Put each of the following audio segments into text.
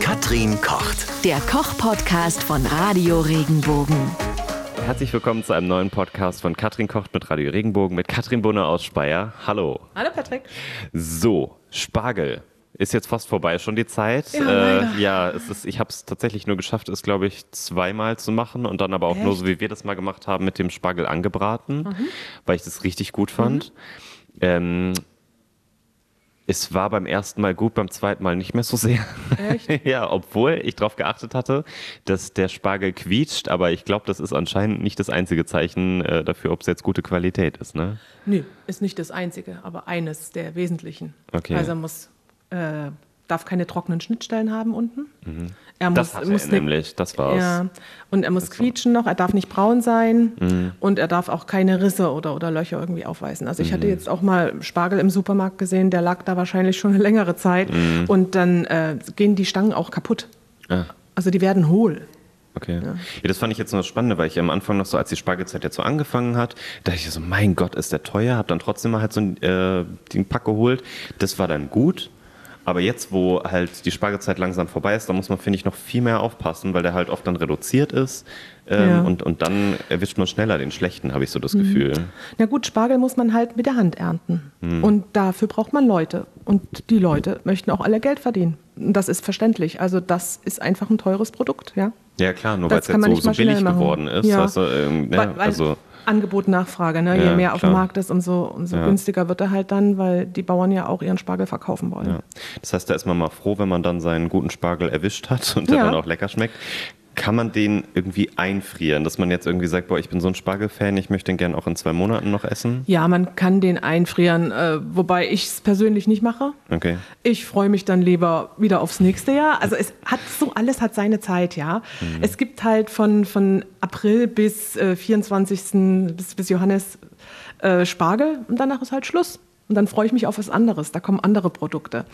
Katrin kocht. Der Koch-Podcast von Radio Regenbogen. Herzlich willkommen zu einem neuen Podcast von Katrin kocht mit Radio Regenbogen mit Katrin Bunner aus Speyer. Hallo. Hallo Patrick. So, Spargel. Ist jetzt fast vorbei schon die Zeit. Ja, äh, ja es ist, ich habe es tatsächlich nur geschafft, es glaube ich zweimal zu machen und dann aber auch nur Echt? so, wie wir das mal gemacht haben, mit dem Spargel angebraten, Mhm. weil ich das richtig gut fand. Ähm, es war beim ersten Mal gut, beim zweiten Mal nicht mehr so sehr. Echt? ja, obwohl ich darauf geachtet hatte, dass der Spargel quietscht, aber ich glaube, das ist anscheinend nicht das einzige Zeichen äh, dafür, ob es jetzt gute Qualität ist. Ne? Nö, ist nicht das einzige, aber eines der wesentlichen. Okay. Also muss, äh, darf keine trockenen Schnittstellen haben unten. Er muss, Mhm. Das hat muss er ne- nämlich, das war's. Ja, und er muss quietschen noch, er darf nicht braun sein Mhm. und er darf auch keine Risse oder, oder Löcher irgendwie aufweisen. Also ich Mhm. hatte jetzt auch mal Spargel im Supermarkt gesehen, der lag da wahrscheinlich schon eine längere Zeit Mhm. und dann äh, gehen die Stangen auch kaputt. Ah. Also die werden hohl. Okay. Ja. das fand ich jetzt nur das Spannende, weil ich am Anfang noch so, als die Spargelzeit jetzt so angefangen hat, dachte ich so, mein Gott, ist der teuer, hab dann trotzdem mal halt so einen, äh, den Pack geholt. Das war dann gut. Aber jetzt, wo halt die Spargelzeit langsam vorbei ist, da muss man, finde ich, noch viel mehr aufpassen, weil der halt oft dann reduziert ist. Ähm, Ja. und, und dann erwischt man schneller den schlechten, habe ich so das Gefühl. Na gut, Spargel muss man halt mit der Hand ernten. Hm. Und dafür braucht man Leute. Und die Leute möchten auch alle Geld verdienen. Das ist verständlich. Also das ist einfach ein teures Produkt, ja. Ja, klar, nur weil es jetzt so, so billig geworden ist. Ja. Du, ähm, ja, weil, weil also, Angebot, Nachfrage. Ne? Je Ja, mehr auf klar. dem Markt ist, umso, umso Ja. günstiger wird er halt dann, weil die Bauern ja auch ihren Spargel verkaufen wollen. Ja. Das heißt, da ist man mal froh, wenn man dann seinen guten Spargel erwischt hat und der dann auch lecker schmeckt. Kann man den irgendwie einfrieren, dass man jetzt irgendwie sagt, boah, ich bin so ein Spargelfan, ich möchte den gern auch in zwei Monaten noch essen? Ja, man kann den einfrieren, äh, wobei ich es persönlich nicht mache. Okay. Ich freue mich dann lieber wieder aufs nächste Jahr. Also es hat so alles hat seine Zeit, ja. Mhm. Es gibt halt von, von April bis äh, 24. bis, bis Johannes äh, Spargel und danach ist halt Schluss. Und dann freue ich mich auf was anderes. Da kommen andere Produkte.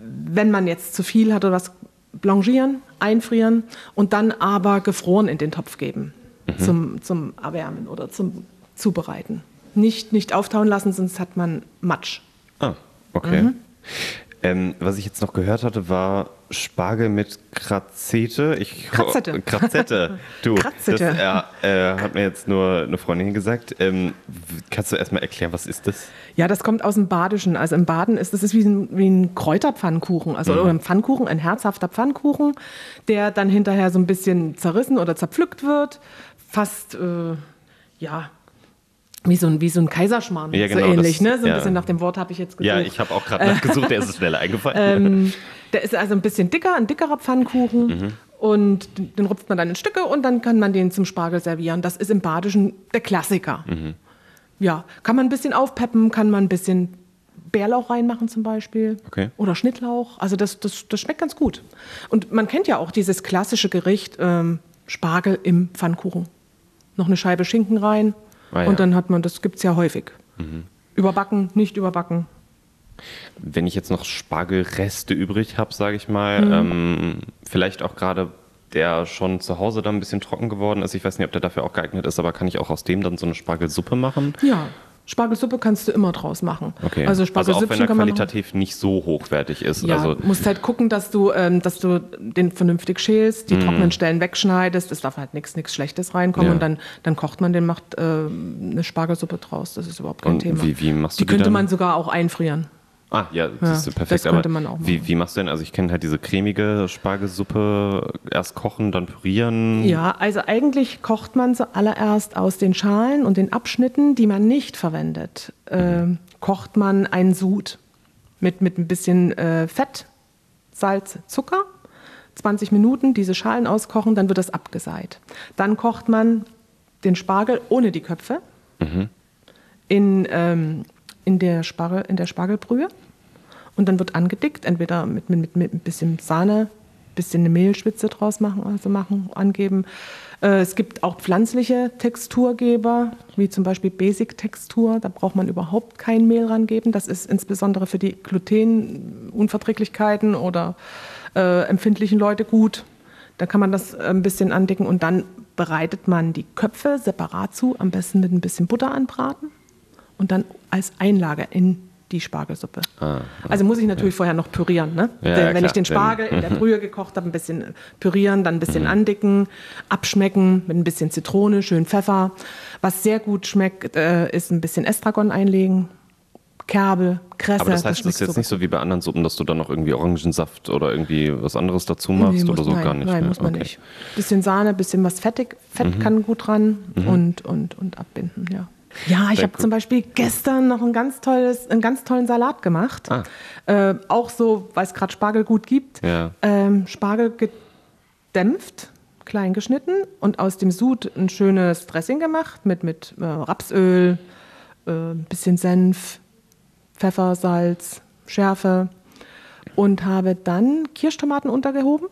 Wenn man jetzt zu viel hat oder was blanchieren, einfrieren und dann aber gefroren in den Topf geben zum, zum Erwärmen oder zum Zubereiten. Nicht, nicht auftauen lassen, sonst hat man Matsch. Ah, okay. Mhm. Ähm, was ich jetzt noch gehört hatte, war Spargel mit Krazete. Ich, Krazette. Krazette. Du, Krazette. das ja, äh, hat mir jetzt nur eine Freundin gesagt. Ähm, kannst du erstmal erklären, was ist das? Ja, das kommt aus dem Badischen. Also im Baden ist das ist wie ein, wie ein Kräuterpfannkuchen, also oder ein Pfannkuchen, ein herzhafter Pfannkuchen, der dann hinterher so ein bisschen zerrissen oder zerpflückt wird. Fast, äh, ja, wie so ein, wie so ein Kaiserschmarrn, Ja, genau, so ähnlich. das- ne? So ein ja. bisschen nach dem Wort habe ich jetzt gesucht. Ja, ich habe auch gerade nachgesucht, der ist es schneller eingefallen. Ähm, der ist also ein bisschen dicker, ein dickerer Pfannkuchen. Mhm. Und den- den rupft man dann in Stücke und dann kann man den zum Spargel servieren. Das ist im Badischen der Klassiker. Mhm. Ja, kann man ein bisschen aufpeppen, kann man ein bisschen Bärlauch reinmachen zum Beispiel. Okay. Oder Schnittlauch. Also das, das, das schmeckt ganz gut. Und man kennt ja auch dieses klassische Gericht ähm, Spargel im Pfannkuchen. Noch eine Scheibe Schinken rein Ah, ja. Mhm. und dann hat man, das gibt es ja häufig. Überbacken, nicht überbacken. Wenn ich jetzt noch Spargelreste übrig habe, sage ich mal, Mhm. ähm, vielleicht auch gerade der schon zu Hause dann ein bisschen trocken geworden ist. Ich weiß nicht, ob der dafür auch geeignet ist, aber kann ich auch aus dem dann so eine Spargelsuppe machen? Ja, Spargelsuppe kannst du immer draus machen. Okay. Also also auch wenn er qualitativ nicht so hochwertig ist. ja, also, musst halt gucken, dass du, ähm, dass du den vernünftig schälst, die trockenen Stellen wegschneidest. Es darf halt nichts nichts Schlechtes reinkommen Ja. und dann, dann kocht man den, macht äh, eine Spargelsuppe draus. Das ist überhaupt kein Und Thema. wie- wie machst die du die könnte dann? man sogar auch einfrieren. Ah, ja, das ist Ja, perfekt. das könnte man auch wie, machen. wie machst du denn? Also ich kenne halt diese cremige Spargelsuppe, erst kochen, dann pürieren. Ja, also eigentlich kocht man zuallererst aus den Schalen und den Abschnitten, die man nicht verwendet, äh, kocht man einen Sud mit, mit ein bisschen äh, Fett, Salz, Zucker. 20 Minuten diese Schalen auskochen, dann wird das abgeseit. Dann kocht man den Spargel ohne die Köpfe in, ähm, in, der Spargel, in der Spargelbrühe und dann wird angedickt, entweder mit, mit, mit, ein bisschen Sahne, bisschen eine Mehlschwitze draus machen, also machen, angeben. Äh, es gibt auch pflanzliche Texturgeber, wie zum Beispiel Basic-Textur. Da braucht man überhaupt kein Mehl rangeben. Das ist insbesondere für die Glutenunverträglichkeiten oder äh, empfindlichen Leute gut. Da kann man das ein bisschen andicken und dann bereitet man die Köpfe separat zu, am besten mit ein bisschen Butter anbraten und dann als Einlage in die Spargelsuppe. Ah, also muss ich natürlich vorher noch pürieren. Ne? Ja, Denn ja, wenn ich den klar. Spargel in der Brühe gekocht habe, ein bisschen pürieren, dann ein bisschen andicken, abschmecken mit ein bisschen Zitrone, schön Pfeffer. Was sehr gut schmeckt, äh, ist ein bisschen Estragon einlegen, Kerbe, Kresse. Aber das heißt, das ist jetzt so nicht so wie bei anderen Suppen, dass du dann noch irgendwie Orangensaft oder irgendwie was anderes dazu machst Nee, oder so nein, gar nicht. Nein, ne? muss man Okay. Mhm. nicht. Bisschen Sahne, bisschen was fettig. Fett kann gut ran und, und, und abbinden, ja. Ja, ich habe zum Beispiel gestern noch ein ganz tolles, einen ganz tollen Salat gemacht. Ah. Äh, auch so, weil es gerade Spargel gut gibt. Ja. Ähm, Spargel gedämpft, klein geschnitten und aus dem Sud ein schönes Dressing gemacht mit, mit äh, Rapsöl, äh, ein bisschen Senf, Pfeffer, Salz, Schärfe und habe dann Kirschtomaten untergehoben,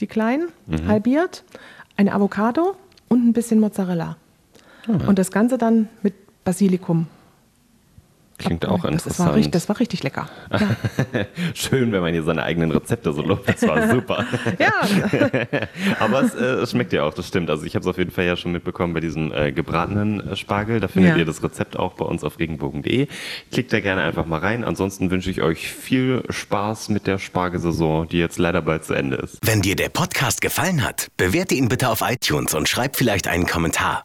die kleinen, Mhm. halbiert, eine Avocado und ein bisschen Mozzarella. Ah. Und das Ganze dann mit Basilikum. Klingt auch das, interessant. war richtig, das war richtig lecker. Ja. Schön, wenn man hier seine eigenen Rezepte so lobt. Das war super. ja. Aber es, äh, es schmeckt ja auch, das stimmt. Also ich habe es auf jeden Fall ja schon mitbekommen bei diesem äh, gebratenen äh, Spargel. Da findet Ja. ihr das Rezept auch bei uns auf regenbogen.de. Klickt da gerne einfach mal rein. Ansonsten wünsche ich euch viel Spaß mit der Spargelsaison, die jetzt leider bald zu Ende ist. Wenn dir der Podcast gefallen hat, bewerte ihn bitte auf iTunes und schreib vielleicht einen Kommentar.